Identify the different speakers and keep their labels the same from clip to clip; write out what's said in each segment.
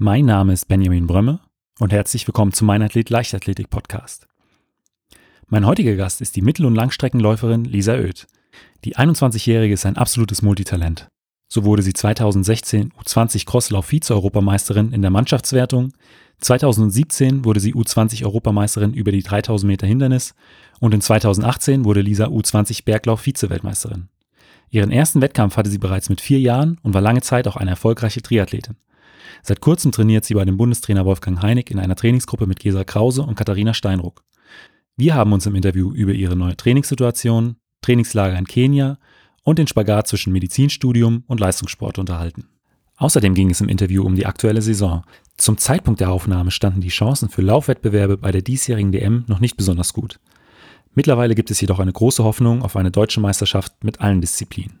Speaker 1: Mein Name ist Benjamin Brömme und herzlich willkommen zu Mein Athlet Leichtathletik Podcast. Mein heutiger Gast ist die Mittel- und Langstreckenläuferin Lisa Oeth. Die 21-Jährige ist ein absolutes Multitalent. So wurde sie 2016 U20 Crosslauf Vize-Europameisterin in der Mannschaftswertung, 2017 wurde sie U20 Europameisterin über die 3000 Meter Hindernis und in 2018 wurde Lisa U20 Berglauf Vize-Weltmeisterin. Ihren ersten Wettkampf hatte sie bereits mit vier Jahren und war lange Zeit auch eine erfolgreiche Triathletin. Seit kurzem trainiert sie bei dem Bundestrainer Wolfgang Heinig in einer Trainingsgruppe mit Gesa Krause und Katharina Steinruck. Wir haben uns im Interview über ihre neue Trainingssituation, Trainingslager in Kenia und den Spagat zwischen Medizinstudium und Leistungssport unterhalten. Außerdem ging es im Interview um die aktuelle Saison. Zum Zeitpunkt der Aufnahme standen die Chancen für Laufwettbewerbe bei der diesjährigen DM noch nicht besonders gut. Mittlerweile gibt es jedoch eine große Hoffnung auf eine deutsche Meisterschaft mit allen Disziplinen.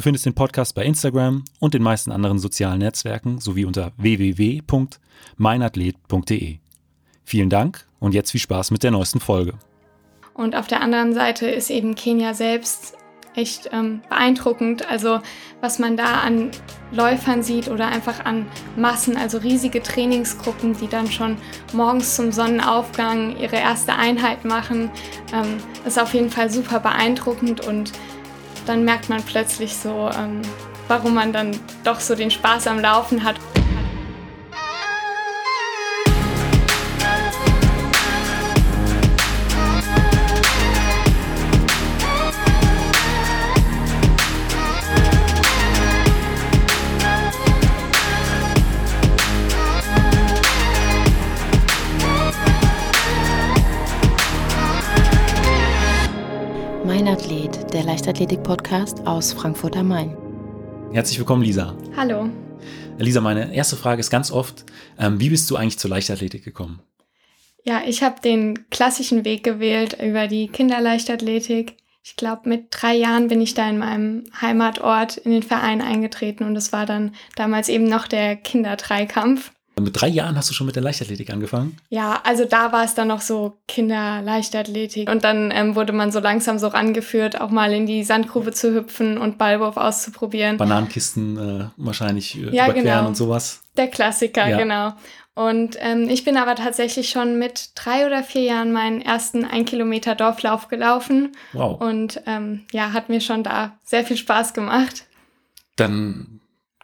Speaker 1: Du findest den Podcast bei Instagram und den meisten anderen sozialen Netzwerken sowie unter www.meinathlet.de. Vielen Dank und jetzt viel Spaß mit der neuesten Folge.
Speaker 2: Und auf der anderen Seite ist eben Kenia selbst echt ähm, beeindruckend. Also was man da an Läufern sieht oder einfach an Massen, also riesige Trainingsgruppen, die dann schon morgens zum Sonnenaufgang ihre erste Einheit machen, ähm, ist auf jeden Fall super beeindruckend und dann merkt man plötzlich so, ähm, warum man dann doch so den Spaß am Laufen hat.
Speaker 3: Leichtathletik-Podcast aus Frankfurt am Main.
Speaker 1: Herzlich willkommen, Lisa.
Speaker 2: Hallo.
Speaker 1: Lisa, meine erste Frage ist ganz oft, ähm, wie bist du eigentlich zur Leichtathletik gekommen?
Speaker 2: Ja, ich habe den klassischen Weg gewählt über die Kinderleichtathletik. Ich glaube, mit drei Jahren bin ich da in meinem Heimatort in den Verein eingetreten und es war dann damals eben noch der Kinderdreikampf.
Speaker 1: Mit drei Jahren hast du schon mit der Leichtathletik angefangen?
Speaker 2: Ja, also da war es dann noch so Kinderleichtathletik. Und dann ähm, wurde man so langsam so rangeführt, auch mal in die Sandgrube zu hüpfen und Ballwurf auszuprobieren.
Speaker 1: Bananenkisten äh, wahrscheinlich äh, ja, überqueren genau. und sowas.
Speaker 2: Der Klassiker, ja. genau. Und ähm, ich bin aber tatsächlich schon mit drei oder vier Jahren meinen ersten ein Kilometer Dorflauf gelaufen. Wow. Und ähm, ja, hat mir schon da sehr viel Spaß gemacht.
Speaker 1: Dann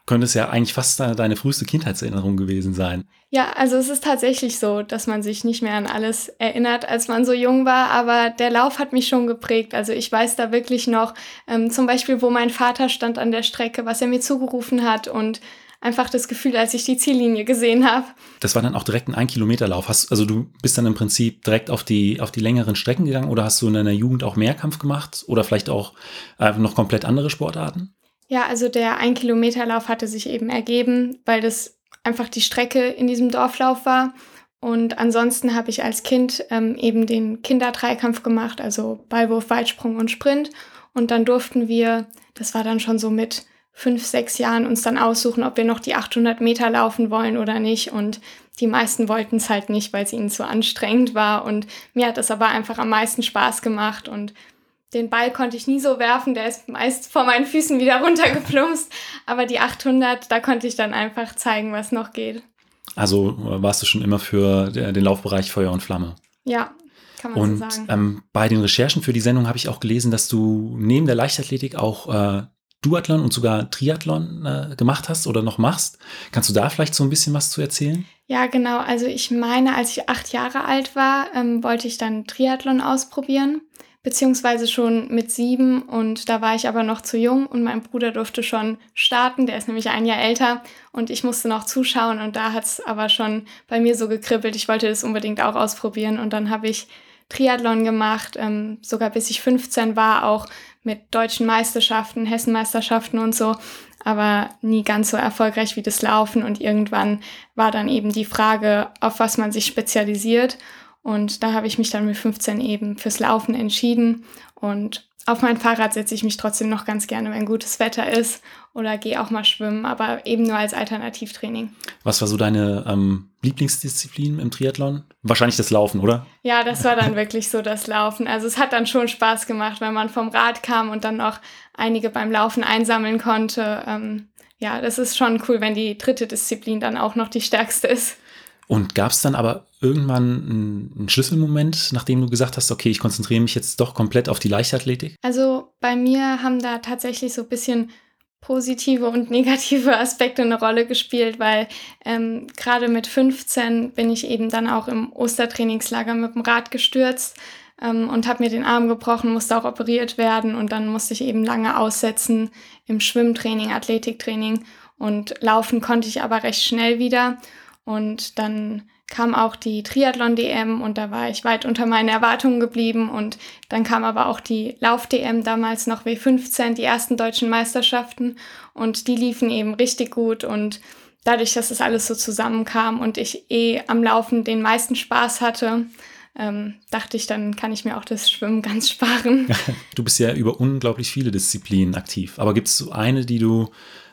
Speaker 1: könnte es ja eigentlich fast deine früheste Kindheitserinnerung gewesen sein.
Speaker 2: Ja, also es ist tatsächlich so, dass man sich nicht mehr an alles erinnert, als man so jung war, aber der Lauf hat mich schon geprägt. Also ich weiß da wirklich noch, ähm, zum Beispiel, wo mein Vater stand an der Strecke, was er mir zugerufen hat und einfach das Gefühl, als ich die Ziellinie gesehen habe.
Speaker 1: Das war dann auch direkt ein Ein-Kilometer-Lauf. also du bist dann im Prinzip direkt auf die, auf die längeren Strecken gegangen oder hast du in deiner Jugend auch Mehrkampf gemacht oder vielleicht auch äh, noch komplett andere Sportarten?
Speaker 2: Ja, also der Ein-Kilometer-Lauf hatte sich eben ergeben, weil das einfach die Strecke in diesem Dorflauf war. Und ansonsten habe ich als Kind ähm, eben den Kinderdreikampf gemacht, also Ballwurf, Weitsprung und Sprint. Und dann durften wir, das war dann schon so mit fünf, sechs Jahren, uns dann aussuchen, ob wir noch die 800 Meter laufen wollen oder nicht. Und die meisten wollten es halt nicht, weil es ihnen zu anstrengend war. Und mir hat es aber einfach am meisten Spaß gemacht. Und den Ball konnte ich nie so werfen, der ist meist vor meinen Füßen wieder runtergeplumpst. Aber die 800, da konnte ich dann einfach zeigen, was noch geht.
Speaker 1: Also äh, warst du schon immer für den Laufbereich Feuer und Flamme?
Speaker 2: Ja, kann man
Speaker 1: und,
Speaker 2: so sagen.
Speaker 1: Ähm, bei den Recherchen für die Sendung habe ich auch gelesen, dass du neben der Leichtathletik auch äh, Duathlon und sogar Triathlon äh, gemacht hast oder noch machst. Kannst du da vielleicht so ein bisschen was zu erzählen?
Speaker 2: Ja, genau. Also ich meine, als ich acht Jahre alt war, ähm, wollte ich dann Triathlon ausprobieren beziehungsweise schon mit sieben und da war ich aber noch zu jung und mein Bruder durfte schon starten, der ist nämlich ein Jahr älter und ich musste noch zuschauen und da hat es aber schon bei mir so gekribbelt, ich wollte das unbedingt auch ausprobieren und dann habe ich Triathlon gemacht, ähm, sogar bis ich 15 war, auch mit deutschen Meisterschaften, Hessenmeisterschaften und so, aber nie ganz so erfolgreich wie das Laufen und irgendwann war dann eben die Frage, auf was man sich spezialisiert Und da habe ich mich dann mit 15 eben fürs Laufen entschieden. Und auf mein Fahrrad setze ich mich trotzdem noch ganz gerne, wenn gutes Wetter ist oder gehe auch mal schwimmen, aber eben nur als Alternativtraining.
Speaker 1: Was war so deine ähm, Lieblingsdisziplin im Triathlon? Wahrscheinlich das Laufen, oder?
Speaker 2: Ja, das war dann wirklich so das Laufen. Also es hat dann schon Spaß gemacht, wenn man vom Rad kam und dann noch einige beim Laufen einsammeln konnte. Ähm, ja, das ist schon cool, wenn die dritte Disziplin dann auch noch die stärkste ist.
Speaker 1: Und gab es dann aber irgendwann einen Schlüsselmoment, nachdem du gesagt hast, okay, ich konzentriere mich jetzt doch komplett auf die Leichtathletik?
Speaker 2: Also bei mir haben da tatsächlich so ein bisschen positive und negative Aspekte eine Rolle gespielt, weil ähm, gerade mit 15 bin ich eben dann auch im Ostertrainingslager mit dem Rad gestürzt ähm, und habe mir den Arm gebrochen, musste auch operiert werden und dann musste ich eben lange aussetzen im Schwimmtraining, Athletiktraining und laufen konnte ich aber recht schnell wieder. Und dann kam auch die Triathlon-DM und da war ich weit unter meinen Erwartungen geblieben. Und dann kam aber auch die Lauf-DM, damals noch W15, die ersten deutschen Meisterschaften. Und die liefen eben richtig gut. Und dadurch, dass das alles so zusammenkam und ich eh am Laufen den meisten Spaß hatte, ähm, dachte ich, dann kann ich mir auch das Schwimmen ganz sparen.
Speaker 1: Du bist ja über unglaublich viele Disziplinen aktiv. Aber gibt es eine, die du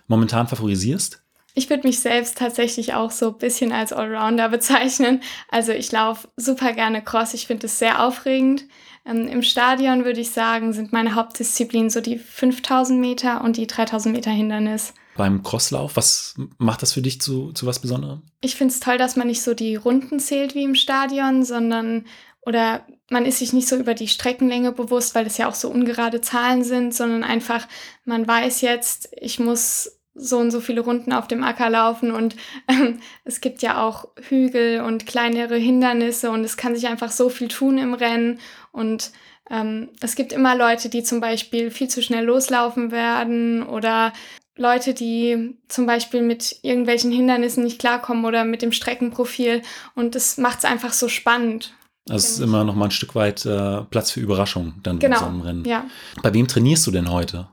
Speaker 1: momentan favorisierst?
Speaker 2: Ich würde mich selbst tatsächlich auch so ein bisschen als Allrounder bezeichnen. Also ich laufe super gerne Cross. Ich finde es sehr aufregend. Ähm, Im Stadion würde ich sagen, sind meine Hauptdisziplinen so die 5000 Meter und die 3000 Meter Hindernis.
Speaker 1: Beim Crosslauf, was macht das für dich zu, zu was Besonderem?
Speaker 2: Ich finde es toll, dass man nicht so die Runden zählt wie im Stadion, sondern oder man ist sich nicht so über die Streckenlänge bewusst, weil es ja auch so ungerade Zahlen sind, sondern einfach, man weiß jetzt, ich muss so und so viele Runden auf dem Acker laufen und ähm, es gibt ja auch Hügel und kleinere Hindernisse und es kann sich einfach so viel tun im Rennen und ähm, es gibt immer Leute, die zum Beispiel viel zu schnell loslaufen werden oder Leute, die zum Beispiel mit irgendwelchen Hindernissen nicht klarkommen oder mit dem Streckenprofil und das macht es einfach so spannend.
Speaker 1: Also es ist immer noch mal ein Stück weit äh, Platz für Überraschung dann
Speaker 2: genau,
Speaker 1: in so einem Rennen.
Speaker 2: Ja.
Speaker 1: Bei wem trainierst du denn heute?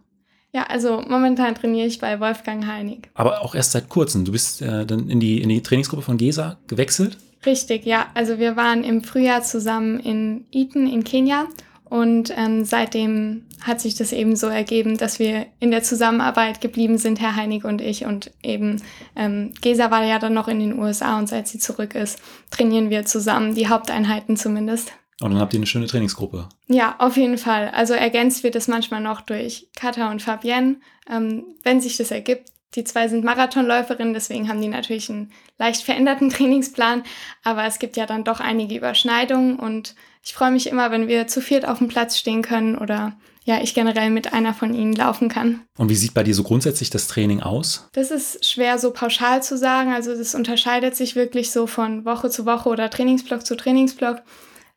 Speaker 2: Ja, also momentan trainiere ich bei Wolfgang Heinig.
Speaker 1: Aber auch erst seit kurzem. Du bist äh, dann in die, in die Trainingsgruppe von GESA gewechselt?
Speaker 2: Richtig, ja. Also wir waren im Frühjahr zusammen in Eton in Kenia und ähm, seitdem hat sich das eben so ergeben, dass wir in der Zusammenarbeit geblieben sind, Herr Heinig und ich. Und eben ähm, Gesa war ja dann noch in den USA und seit sie zurück ist, trainieren wir zusammen, die Haupteinheiten zumindest.
Speaker 1: Und dann habt ihr eine schöne Trainingsgruppe.
Speaker 2: Ja, auf jeden Fall. Also ergänzt wird es manchmal noch durch Katha und Fabienne, ähm, wenn sich das ergibt. Die zwei sind Marathonläuferinnen, deswegen haben die natürlich einen leicht veränderten Trainingsplan, aber es gibt ja dann doch einige Überschneidungen und ich freue mich immer, wenn wir zu viert auf dem Platz stehen können oder ja, ich generell mit einer von ihnen laufen kann.
Speaker 1: Und wie sieht bei dir so grundsätzlich das Training aus?
Speaker 2: Das ist schwer so pauschal zu sagen. Also das unterscheidet sich wirklich so von Woche zu Woche oder Trainingsblock zu Trainingsblock.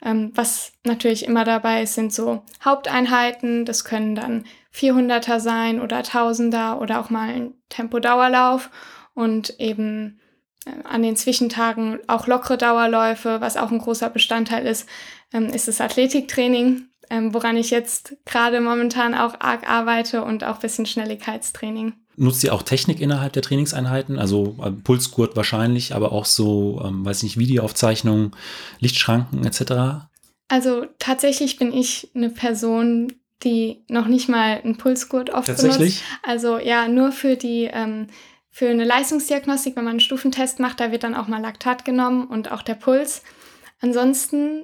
Speaker 2: Ähm, was natürlich immer dabei ist, sind so Haupteinheiten. Das können dann 400er sein oder 1000er oder auch mal ein Tempodauerlauf und eben äh, an den Zwischentagen auch lockere Dauerläufe, was auch ein großer Bestandteil ist, ähm, ist das Athletiktraining, ähm, woran ich jetzt gerade momentan auch arg arbeite und auch ein bisschen Schnelligkeitstraining.
Speaker 1: Nutzt ihr auch Technik innerhalb der Trainingseinheiten? Also äh, Pulsgurt wahrscheinlich, aber auch so, ähm, weiß nicht, Videoaufzeichnungen, Lichtschranken etc.?
Speaker 2: Also tatsächlich bin ich eine Person, die noch nicht mal einen Pulsgurt oft
Speaker 1: Tatsächlich?
Speaker 2: benutzt. Also ja, nur für die ähm, für eine Leistungsdiagnostik, wenn man einen Stufentest macht, da wird dann auch mal Laktat genommen und auch der Puls. Ansonsten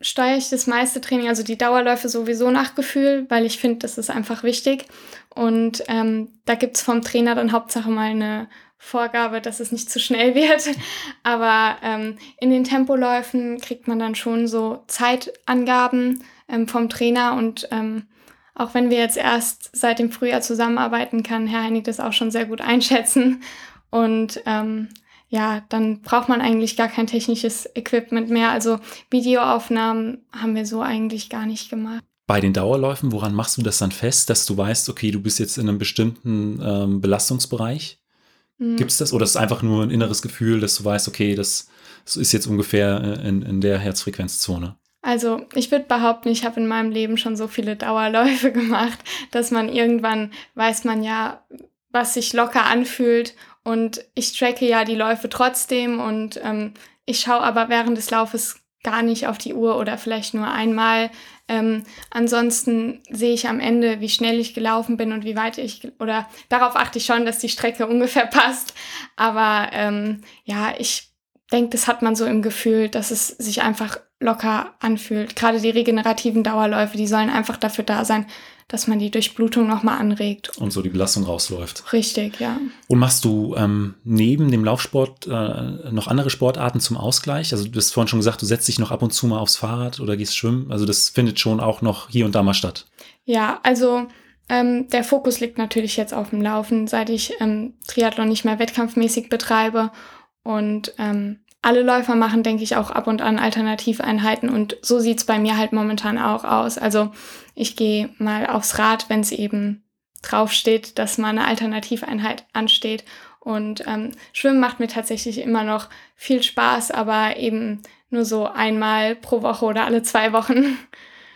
Speaker 2: steuere ich das meiste Training, also die Dauerläufe sowieso nach Gefühl, weil ich finde, das ist einfach wichtig. Und ähm, da gibt es vom Trainer dann Hauptsache mal eine Vorgabe, dass es nicht zu schnell wird. Aber ähm, in den Tempoläufen kriegt man dann schon so Zeitangaben ähm, vom Trainer und ähm, auch wenn wir jetzt erst seit dem Frühjahr zusammenarbeiten, kann Herr Heinig das auch schon sehr gut einschätzen. Und ähm, ja, dann braucht man eigentlich gar kein technisches Equipment mehr. Also Videoaufnahmen haben wir so eigentlich gar nicht gemacht.
Speaker 1: Bei den Dauerläufen, woran machst du das dann fest, dass du weißt, okay, du bist jetzt in einem bestimmten ähm, Belastungsbereich? Mhm. Gibt es das? Oder ist es einfach nur ein inneres Gefühl, dass du weißt, okay, das, das ist jetzt ungefähr äh, in, in der Herzfrequenzzone?
Speaker 2: Also ich würde behaupten, ich habe in meinem Leben schon so viele Dauerläufe gemacht, dass man irgendwann weiß man ja, was sich locker anfühlt und ich tracke ja die Läufe trotzdem und ähm, ich schaue aber während des Laufes gar nicht auf die Uhr oder vielleicht nur einmal. Ähm, ansonsten sehe ich am Ende, wie schnell ich gelaufen bin und wie weit ich, oder darauf achte ich schon, dass die Strecke ungefähr passt. Aber ähm, ja, ich denke, das hat man so im Gefühl, dass es sich einfach locker anfühlt. Gerade die regenerativen Dauerläufe, die sollen einfach dafür da sein, dass man die Durchblutung nochmal anregt.
Speaker 1: Und so die Belastung rausläuft.
Speaker 2: Richtig, ja.
Speaker 1: Und machst du ähm, neben dem Laufsport äh, noch andere Sportarten zum Ausgleich? Also du hast vorhin schon gesagt, du setzt dich noch ab und zu mal aufs Fahrrad oder gehst schwimmen. Also das findet schon auch noch hier und da mal statt.
Speaker 2: Ja, also ähm, der Fokus liegt natürlich jetzt auf dem Laufen, seit ich ähm, Triathlon nicht mehr wettkampfmäßig betreibe. Und ähm, alle Läufer machen, denke ich, auch ab und an Alternativeinheiten und so sieht's bei mir halt momentan auch aus. Also ich gehe mal aufs Rad, wenn es eben draufsteht, dass mal eine Alternativeinheit ansteht. Und ähm, Schwimmen macht mir tatsächlich immer noch viel Spaß, aber eben nur so einmal pro Woche oder alle zwei Wochen.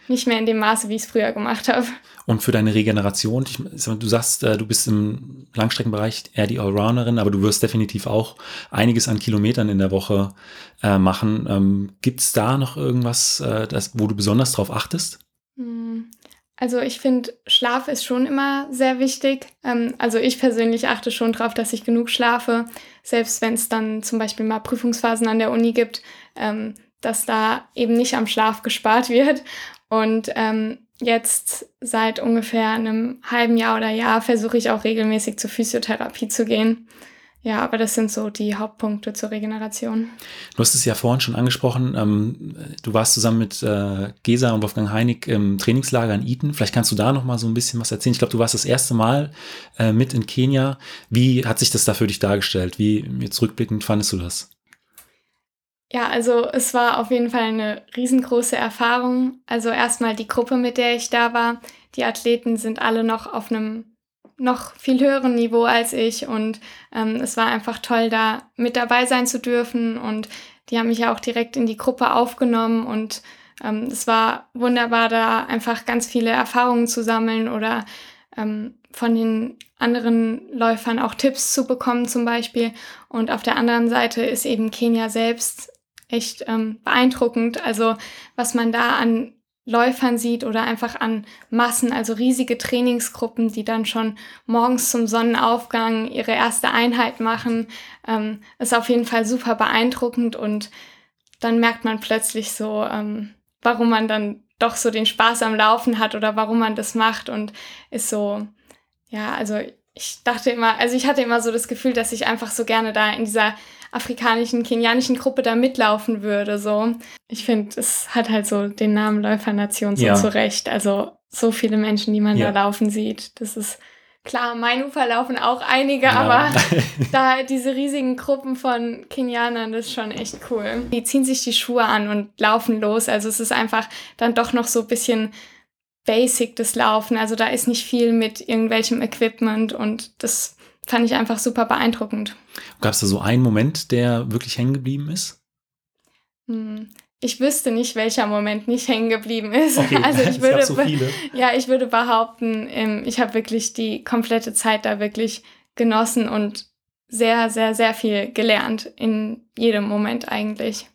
Speaker 2: Nicht mehr in dem Maße, wie ich es früher gemacht habe.
Speaker 1: Und für deine Regeneration, ich, du sagst, äh, du bist im Langstreckenbereich eher die Allrounderin, aber du wirst definitiv auch einiges an Kilometern in der Woche äh, machen. Ähm, Gibt es da noch irgendwas, äh, das, wo du besonders drauf achtest?
Speaker 2: Hm. Also ich finde, Schlaf ist schon immer sehr wichtig. Ähm, also ich persönlich achte schon darauf, dass ich genug schlafe, selbst wenn es dann zum Beispiel mal Prüfungsphasen an der Uni gibt, ähm, dass da eben nicht am Schlaf gespart wird. Und ähm, jetzt seit ungefähr einem halben Jahr oder Jahr versuche ich auch regelmäßig zur Physiotherapie zu gehen. Ja, aber das sind so die Hauptpunkte zur Regeneration.
Speaker 1: Du hast es ja vorhin schon angesprochen. Ähm, du warst zusammen mit äh, Gesa und Wolfgang Heinig im Trainingslager in Eton. Vielleicht kannst du da noch mal so ein bisschen was erzählen. Ich glaube, du warst das erste Mal äh, mit in Kenia. Wie hat sich das da für dich dargestellt? Wie jetzt rückblickend fandest du das?
Speaker 2: Ja, also es war auf jeden Fall eine riesengroße Erfahrung. Also erstmal die Gruppe, mit der ich da war. Die Athleten sind alle noch auf einem noch viel höheren Niveau als ich und ähm, es war einfach toll, da mit dabei sein zu dürfen und die haben mich ja auch direkt in die Gruppe aufgenommen und ähm, es war wunderbar, da einfach ganz viele Erfahrungen zu sammeln oder ähm, von den anderen Läufern auch Tipps zu bekommen zum Beispiel. Und auf der anderen Seite ist eben Kenia selbst echt ähm, beeindruckend. Also was man da an Läufern sieht oder einfach an Massen, also riesige Trainingsgruppen, die dann schon morgens zum Sonnenaufgang ihre erste Einheit machen, ähm, ist auf jeden Fall super beeindruckend und dann merkt man plötzlich so, ähm, warum man dann doch so den Spaß am Laufen hat oder warum man das macht und ist so, ja, also ich dachte immer, also ich hatte immer so das Gefühl, dass ich einfach so gerne da in dieser afrikanischen, kenianischen Gruppe da mitlaufen würde. So. Ich finde, es hat halt so den Namen Läufernation so ja. zurecht. Also so viele Menschen, die man ja. da laufen sieht. Das ist klar, mein Ufer laufen auch einige, ja. aber da diese riesigen Gruppen von Kenianern, das ist schon echt cool. Die ziehen sich die Schuhe an und laufen los. Also es ist einfach dann doch noch so ein bisschen basic das Laufen. Also da ist nicht viel mit irgendwelchem Equipment und das fand ich einfach super beeindruckend.
Speaker 1: Gab es da so einen Moment, der wirklich hängen geblieben ist?
Speaker 2: Hm. Ich wüsste nicht, welcher Moment nicht hängen geblieben ist.
Speaker 1: Okay,
Speaker 2: also ich würde,
Speaker 1: so
Speaker 2: ja, ich würde behaupten, ähm, ich habe wirklich die komplette Zeit da wirklich genossen und sehr, sehr, sehr viel gelernt in jedem Moment eigentlich.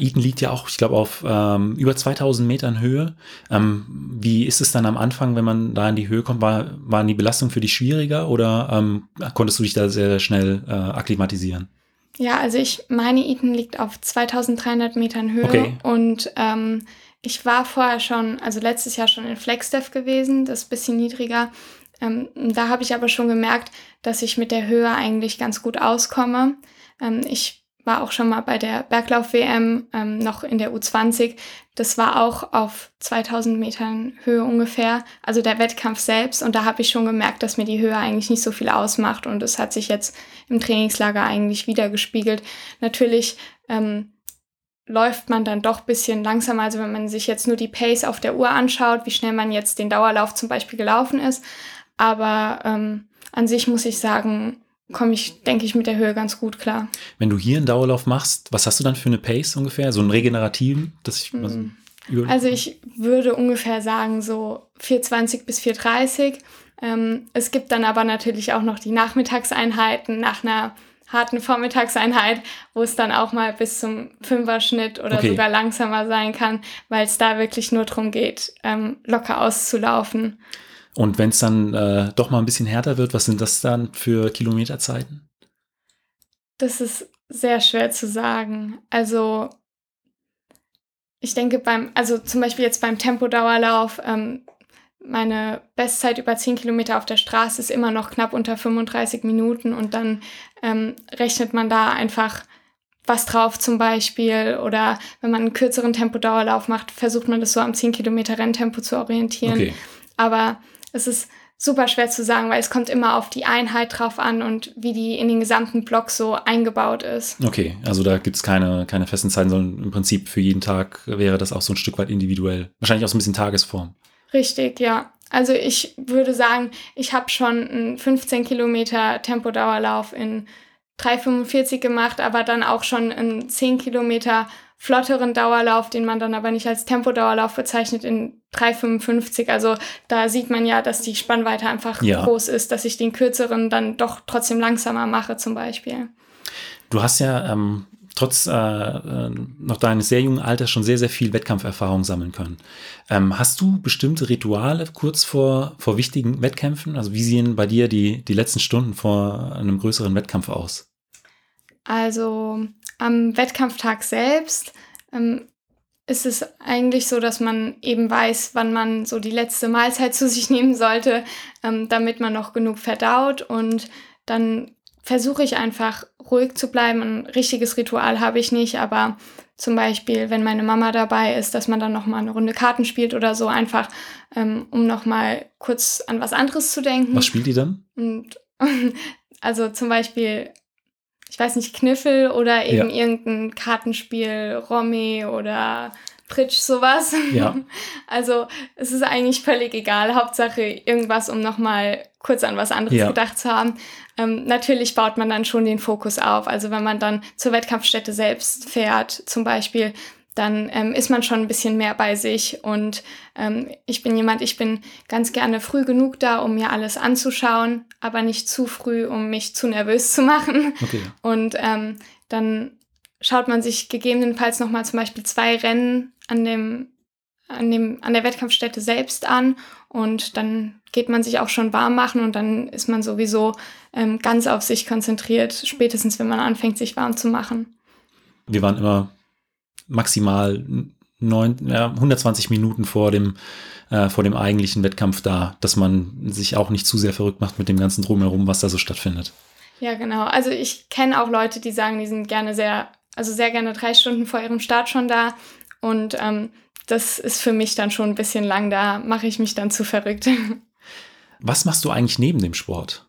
Speaker 1: Eton liegt ja auch, ich glaube, auf ähm, über 2000 Metern Höhe. Ähm, wie ist es dann am Anfang, wenn man da in die Höhe kommt? War, waren die Belastungen für dich schwieriger oder ähm, konntest du dich da sehr, sehr schnell äh, akklimatisieren?
Speaker 2: Ja, also ich meine, Eton liegt auf 2300 Metern Höhe okay. und ähm, ich war vorher schon, also letztes Jahr schon in Flagstaff gewesen, das ist ein bisschen niedriger. Ähm, da habe ich aber schon gemerkt, dass ich mit der Höhe eigentlich ganz gut auskomme. Ähm, ich war auch schon mal bei der Berglauf-WM ähm, noch in der U20. Das war auch auf 2000 Metern Höhe ungefähr, also der Wettkampf selbst. Und da habe ich schon gemerkt, dass mir die Höhe eigentlich nicht so viel ausmacht. Und es hat sich jetzt im Trainingslager eigentlich wieder gespiegelt. Natürlich ähm, läuft man dann doch bisschen langsamer. Also wenn man sich jetzt nur die Pace auf der Uhr anschaut, wie schnell man jetzt den Dauerlauf zum Beispiel gelaufen ist. Aber ähm, an sich muss ich sagen, komme ich, denke ich, mit der Höhe ganz gut klar.
Speaker 1: Wenn du hier einen Dauerlauf machst, was hast du dann für eine Pace ungefähr? So einen regenerativen? Dass ich, also,
Speaker 2: also ich würde ungefähr sagen so 420 bis 430. Ähm, es gibt dann aber natürlich auch noch die Nachmittagseinheiten nach einer harten Vormittagseinheit, wo es dann auch mal bis zum Fünfer-Schnitt oder
Speaker 1: Okay.
Speaker 2: sogar langsamer sein kann, weil es da wirklich nur darum geht, ähm, locker auszulaufen.
Speaker 1: Und wenn es dann äh, doch mal ein bisschen härter wird, was sind das dann für Kilometerzeiten?
Speaker 2: Das ist sehr schwer zu sagen. Also ich denke beim, also zum Beispiel jetzt beim Tempodauerlauf, ähm, meine Bestzeit über 10 Kilometer auf der Straße ist immer noch knapp unter 35 Minuten und dann ähm, rechnet man da einfach was drauf zum Beispiel oder wenn man einen kürzeren Tempodauerlauf macht, versucht man das so am 10 Kilometer Renntempo zu orientieren.
Speaker 1: Okay.
Speaker 2: Aber es ist super schwer zu sagen, weil es kommt immer auf die Einheit drauf an und wie die in den gesamten Block so eingebaut ist.
Speaker 1: Okay, also da gibt es keine, keine festen Zeiten, sondern im Prinzip für jeden Tag wäre das auch so ein Stück weit individuell. Wahrscheinlich auch so ein bisschen Tagesform.
Speaker 2: Richtig, ja. Also ich würde sagen, ich habe schon einen 15 Kilometer Tempodauerlauf in 3,45 gemacht, aber dann auch schon einen 10 Kilometer flotteren Dauerlauf, den man dann aber nicht als Tempodauerlauf bezeichnet, in 3,55. Also da sieht man ja, dass die Spannweite einfach
Speaker 1: Ja.
Speaker 2: groß ist, dass ich den kürzeren dann doch trotzdem langsamer mache zum Beispiel.
Speaker 1: Du hast ja ähm, trotz äh, äh, noch deines sehr jungen Alters schon sehr, sehr viel Wettkampferfahrung sammeln können. Ähm, hast du bestimmte Rituale kurz vor, vor wichtigen Wettkämpfen? Also wie sehen bei dir die, die letzten Stunden vor einem größeren Wettkampf aus?
Speaker 2: Also am Wettkampftag selbst ähm, ist es eigentlich so, dass man eben weiß, wann man so die letzte Mahlzeit zu sich nehmen sollte, ähm, damit man noch genug verdaut. Und dann versuche ich einfach ruhig zu bleiben. Ein richtiges Ritual habe ich nicht, aber zum Beispiel, wenn meine Mama dabei ist, dass man dann noch mal eine Runde Karten spielt oder so, einfach ähm, um noch mal kurz an was anderes zu denken.
Speaker 1: Was spielt die dann?
Speaker 2: Und also zum Beispiel, ich weiß nicht, Kniffel oder eben
Speaker 1: Ja.
Speaker 2: irgendein Kartenspiel, Romy oder Pritsch, sowas.
Speaker 1: Ja.
Speaker 2: Also es ist eigentlich völlig egal. Hauptsache irgendwas, um nochmal kurz an was anderes
Speaker 1: Ja.
Speaker 2: gedacht zu haben. Ähm, natürlich baut man dann schon den Fokus auf. Also wenn man dann zur Wettkampfstätte selbst fährt, zum Beispiel, dann ähm, ist man schon ein bisschen mehr bei sich. Und ähm, ich bin jemand, ich bin ganz gerne früh genug da, um mir alles anzuschauen, aber nicht zu früh, um mich zu nervös zu machen.
Speaker 1: Okay.
Speaker 2: Und ähm, dann schaut man sich gegebenenfalls nochmal zum Beispiel zwei Rennen an dem, an dem, an der Wettkampfstätte selbst an und dann geht man sich auch schon warm machen und dann ist man sowieso ähm, ganz auf sich konzentriert, spätestens wenn man anfängt, sich warm zu machen.
Speaker 1: Wir waren immer maximal neun, ja, 120 Minuten vor dem, äh, vor dem eigentlichen Wettkampf da, dass man sich auch nicht zu sehr verrückt macht mit dem ganzen Drumherum, was da so stattfindet.
Speaker 2: Ja, genau. Also ich kenne auch Leute, die sagen, die sind gerne sehr, also sehr gerne drei Stunden vor ihrem Start schon da. Und ähm, das ist für mich dann schon ein bisschen lang. Da mache ich mich dann zu verrückt.
Speaker 1: Was machst du eigentlich neben dem Sport?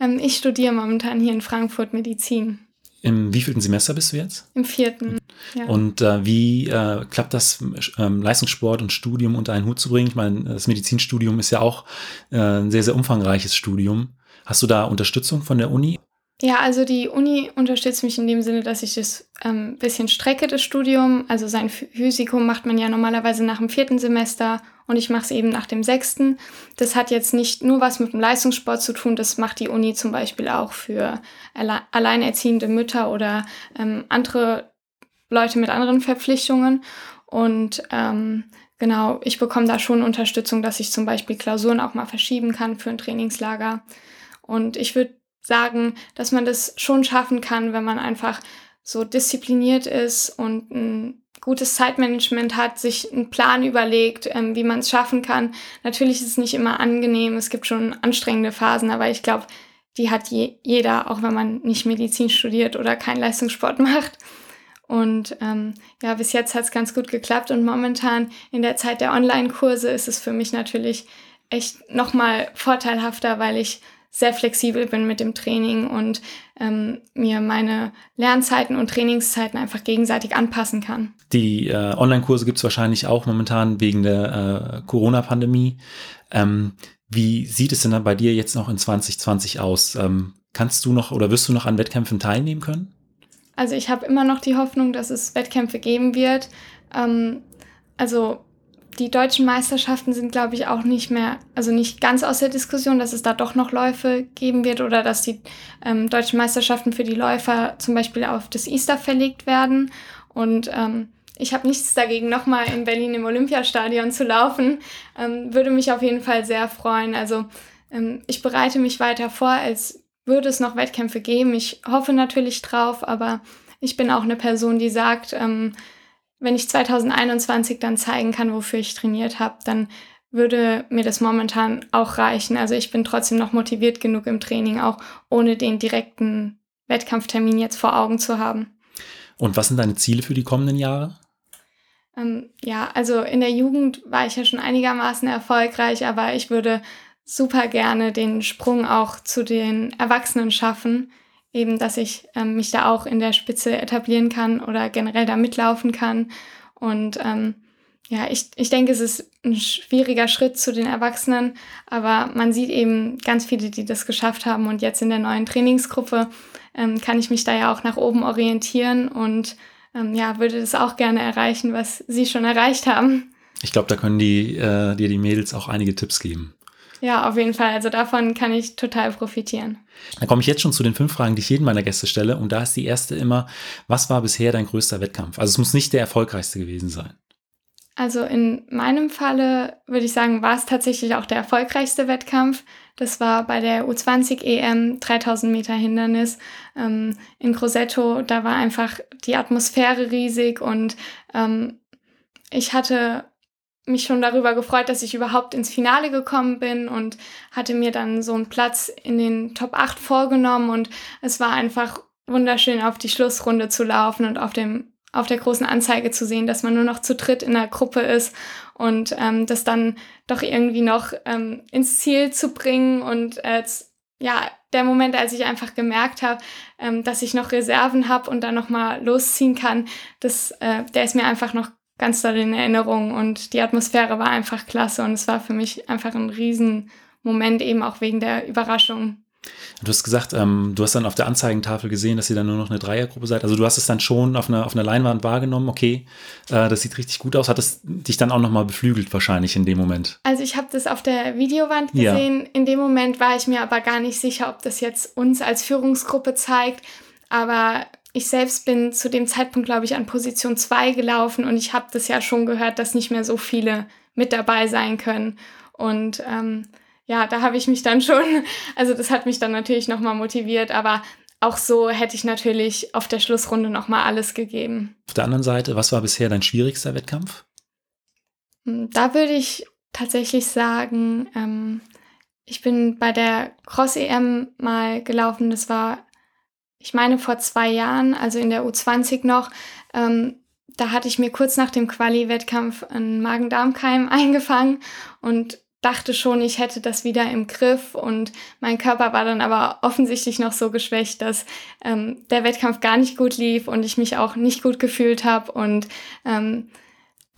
Speaker 2: ähm, ich studiere momentan hier in Frankfurt Medizin.
Speaker 1: Im wievielten Semester bist du jetzt?
Speaker 2: Im vierten. Ja.
Speaker 1: Und äh, wie äh, klappt das, ähm, Leistungssport und Studium unter einen Hut zu bringen? Ich meine, das Medizinstudium ist ja auch äh, ein sehr, sehr umfangreiches Studium. Hast du da Unterstützung von der Uni?
Speaker 2: Ja, also die Uni unterstützt mich in dem Sinne, dass ich das ähm, bisschen strecke, das Studium. Also sein Physikum macht man ja normalerweise nach dem vierten Semester und ich mache es eben nach dem sechsten. Das hat jetzt nicht nur was mit dem Leistungssport zu tun, das macht die Uni zum Beispiel auch für alle alleinerziehende Mütter oder ähm, andere Leute mit anderen Verpflichtungen. Und ähm, genau, ich bekomme da schon Unterstützung, dass ich zum Beispiel Klausuren auch mal verschieben kann für ein Trainingslager. Und ich würde sagen, dass man das schon schaffen kann, wenn man einfach so diszipliniert ist und ein gutes Zeitmanagement hat, sich einen Plan überlegt, ähm, wie man es schaffen kann. Natürlich ist es nicht immer angenehm, es gibt schon anstrengende Phasen, aber ich glaube, die hat je jeder, auch wenn man nicht Medizin studiert oder keinen Leistungssport macht. Und ähm, ja, bis jetzt hat es ganz gut geklappt und momentan in der Zeit der Online-Kurse ist es für mich natürlich echt nochmal vorteilhafter, weil ich sehr flexibel bin mit dem Training und ähm, mir meine Lernzeiten und Trainingszeiten einfach gegenseitig anpassen kann.
Speaker 1: Die äh, Online-Kurse gibt es wahrscheinlich auch momentan wegen der äh, Corona-Pandemie. Ähm, wie sieht es denn dann bei dir jetzt noch in 2020 aus? Ähm, kannst du noch oder wirst du noch an Wettkämpfen teilnehmen können?
Speaker 2: Also ich habe immer noch die Hoffnung, dass es Wettkämpfe geben wird. Ähm, also die deutschen Meisterschaften sind, glaube ich, auch nicht mehr, also nicht ganz aus der Diskussion, dass es da doch noch Läufe geben wird oder dass die ähm, deutschen Meisterschaften für die Läufer zum Beispiel auf das Easter verlegt werden. Und ähm, ich habe nichts dagegen, nochmal in Berlin im Olympiastadion zu laufen. Ähm, würde mich auf jeden Fall sehr freuen. Also ähm, ich bereite mich weiter vor, als würde es noch Wettkämpfe geben. Ich hoffe natürlich drauf, aber ich bin auch eine Person, die sagt, ähm, wenn ich 2021 dann zeigen kann, wofür ich trainiert habe, dann würde mir das momentan auch reichen. Also ich bin trotzdem noch motiviert genug im Training, auch ohne den direkten Wettkampftermin jetzt vor Augen zu haben.
Speaker 1: Und was sind deine Ziele für die kommenden Jahre?
Speaker 2: Ähm, ja, also in der Jugend war ich ja schon einigermaßen erfolgreich, aber ich würde super gerne den Sprung auch zu den Erwachsenen schaffen eben, dass ich ähm, mich da auch in der Spitze etablieren kann oder generell da mitlaufen kann. Und ähm, ja, ich, ich denke, es ist ein schwieriger Schritt zu den Erwachsenen, aber man sieht eben ganz viele, die das geschafft haben. Und jetzt in der neuen Trainingsgruppe ähm, kann ich mich da ja auch nach oben orientieren und ähm, ja, würde das auch gerne erreichen, was Sie schon erreicht haben.
Speaker 1: Ich glaube, da können die, äh, dir die Mädels auch einige Tipps geben.
Speaker 2: Ja, auf jeden Fall. Also davon kann ich total profitieren.
Speaker 1: Dann komme ich jetzt schon zu den fünf Fragen, die ich jedem meiner Gäste stelle. Und da ist die erste immer, was war bisher dein größter Wettkampf? Also es muss nicht der erfolgreichste gewesen sein.
Speaker 2: Also in meinem Falle würde ich sagen, war es tatsächlich auch der erfolgreichste Wettkampf. Das war bei der U20 EM 3000 Meter Hindernis ähm, in Grosseto. Da war einfach die Atmosphäre riesig und ähm, ich hatte mich schon darüber gefreut, dass ich überhaupt ins Finale gekommen bin und hatte mir dann so einen Platz in den Top 8 vorgenommen und es war einfach wunderschön auf die Schlussrunde zu laufen und auf dem auf der großen Anzeige zu sehen, dass man nur noch zu dritt in der Gruppe ist und ähm, das dann doch irgendwie noch ähm, ins Ziel zu bringen und äh, ja, der Moment, als ich einfach gemerkt habe, ähm, dass ich noch Reserven habe und dann nochmal losziehen kann, das, äh, der ist mir einfach noch ganz doll in Erinnerung und die Atmosphäre war einfach klasse und es war für mich einfach ein Riesenmoment, eben auch wegen der Überraschung.
Speaker 1: Du hast gesagt, ähm, du hast dann auf der Anzeigentafel gesehen, dass ihr dann nur noch eine Dreiergruppe seid. Also du hast es dann schon auf einer, auf einer Leinwand wahrgenommen, okay, äh, das sieht richtig gut aus. Hat es dich dann auch nochmal beflügelt wahrscheinlich in dem Moment?
Speaker 2: Also ich habe das auf der Videowand gesehen. Ja. In dem Moment war ich mir aber gar nicht sicher, ob das jetzt uns als Führungsgruppe zeigt. Aber ich selbst bin zu dem Zeitpunkt, glaube ich, an Position 2 gelaufen und ich habe das ja schon gehört, dass nicht mehr so viele mit dabei sein können. Und ähm, ja, da habe ich mich dann schon, also das hat mich dann natürlich nochmal motiviert, aber auch so hätte ich natürlich auf der Schlussrunde nochmal alles gegeben.
Speaker 1: Auf der anderen Seite, was war bisher dein schwierigster Wettkampf?
Speaker 2: Hm, da würde ich tatsächlich sagen, ähm, ich bin bei der Cross-EM mal gelaufen. Das war ich meine vor zwei Jahren, also in der U20 noch, ähm, da hatte ich mir kurz nach dem Quali-Wettkampf einen Magen-Darm-Keim eingefangen und dachte schon, ich hätte das wieder im Griff. Und mein Körper war dann aber offensichtlich noch so geschwächt, dass ähm, der Wettkampf gar nicht gut lief und ich mich auch nicht gut gefühlt habe und ähm,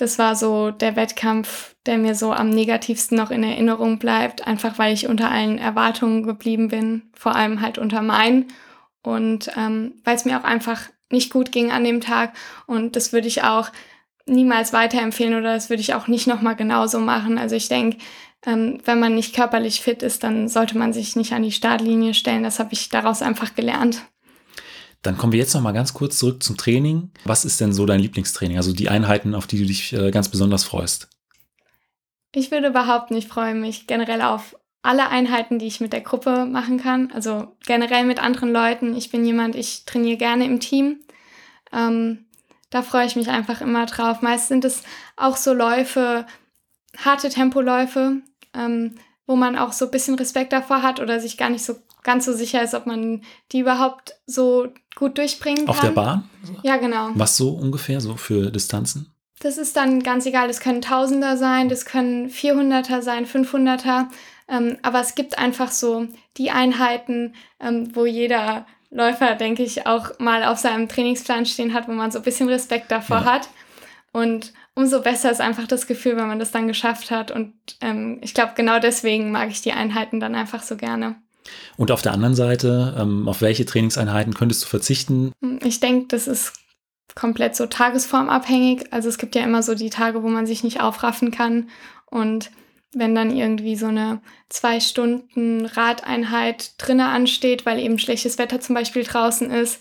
Speaker 2: das war so der Wettkampf, der mir so am negativsten noch in Erinnerung bleibt, einfach weil ich unter allen Erwartungen geblieben bin, vor allem halt unter meinen und ähm, weil es mir auch einfach nicht gut ging an dem Tag und das würde ich auch niemals weiterempfehlen oder das würde ich auch nicht nochmal genauso machen. Also ich denke, ähm, wenn man nicht körperlich fit ist, dann sollte man sich nicht an die Startlinie stellen. Das habe ich daraus einfach gelernt.
Speaker 1: Dann kommen wir jetzt noch mal ganz kurz zurück zum Training. Was ist denn so dein Lieblingstraining? Also die Einheiten, auf die du dich äh, ganz besonders freust?
Speaker 2: Ich würde behaupten, ich freue mich generell auf alle Einheiten, die ich mit der Gruppe machen kann. Also generell mit anderen Leuten. Ich bin jemand, ich trainiere gerne im Team. Ähm, da freue ich mich einfach immer drauf. Meist sind es auch so Läufe, harte Tempoläufe, ähm, wo man auch so ein bisschen Respekt davor hat oder sich gar nicht so ganz so sicher ist, ob man die überhaupt so gut durchbringen kann.
Speaker 1: Auf der Bahn?
Speaker 2: Ja, genau.
Speaker 1: Was so ungefähr so für Distanzen?
Speaker 2: Das ist dann ganz egal. Das können Tausender sein, das können Vierhunderter sein, Fünfhunderter. Ähm, aber es gibt einfach so die Einheiten, ähm, wo jeder Läufer, denke ich, auch mal auf seinem Trainingsplan stehen hat, wo man so ein bisschen Respekt davor ja. hat. Und umso besser ist einfach das Gefühl, wenn man das dann geschafft hat. Und ähm, ich glaube, genau deswegen mag ich die Einheiten dann einfach so gerne.
Speaker 1: Und auf der anderen Seite, ähm, auf welche Trainingseinheiten könntest du verzichten?
Speaker 2: Ich denke, das ist komplett so tagesformabhängig. Also es gibt ja immer so die Tage, wo man sich nicht aufraffen kann. Und wenn dann irgendwie so eine zwei Stunden Radeinheit drinne ansteht, weil eben schlechtes Wetter zum Beispiel draußen ist,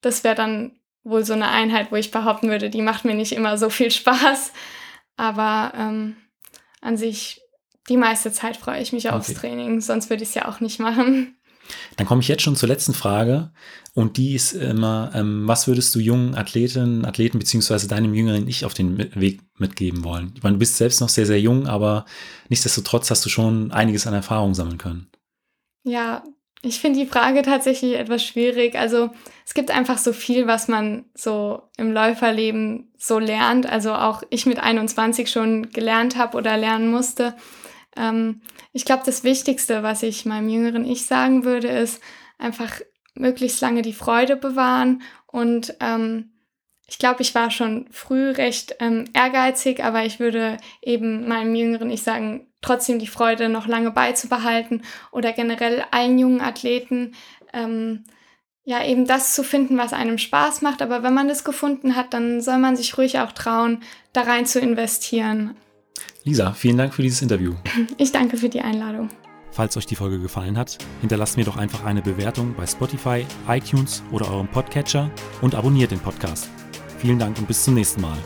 Speaker 2: das wäre dann wohl so eine Einheit, wo ich behaupten würde, die macht mir nicht immer so viel Spaß. Aber ähm, an sich, die meiste Zeit freue ich mich aufs Training, sonst würde ich es ja auch nicht machen.
Speaker 1: Dann komme ich jetzt schon zur letzten Frage und die ist immer, ähm, was würdest du jungen Athletinnen, Athleten beziehungsweise deinem jüngeren Ich auf den Weg mitgeben wollen? Ich meine, du bist selbst noch sehr, sehr jung, aber nichtsdestotrotz hast du schon einiges an Erfahrung sammeln können.
Speaker 2: Ja, ich finde die Frage tatsächlich etwas schwierig. Also es gibt einfach so viel, was man so im Läuferleben so lernt. Also auch ich mit 21 schon gelernt habe oder lernen musste. Ähm, ich glaube, das Wichtigste, was ich meinem jüngeren Ich sagen würde, ist einfach möglichst lange die Freude bewahren. Und ähm, ich glaube, ich war schon früh recht ähm, ehrgeizig, aber ich würde eben meinem jüngeren Ich sagen, trotzdem die Freude noch lange beizubehalten oder generell allen jungen Athleten. Ähm, ja, eben das zu finden, was einem Spaß macht. Aber wenn man das gefunden hat, dann soll man sich ruhig auch trauen, da rein zu investieren.
Speaker 1: Lisa, vielen Dank für dieses Interview.
Speaker 2: Ich danke für die Einladung.
Speaker 1: Falls euch die Folge gefallen hat, hinterlasst mir doch einfach eine Bewertung bei Spotify, iTunes oder eurem Podcatcher und abonniert den Podcast. Vielen Dank und bis zum nächsten Mal.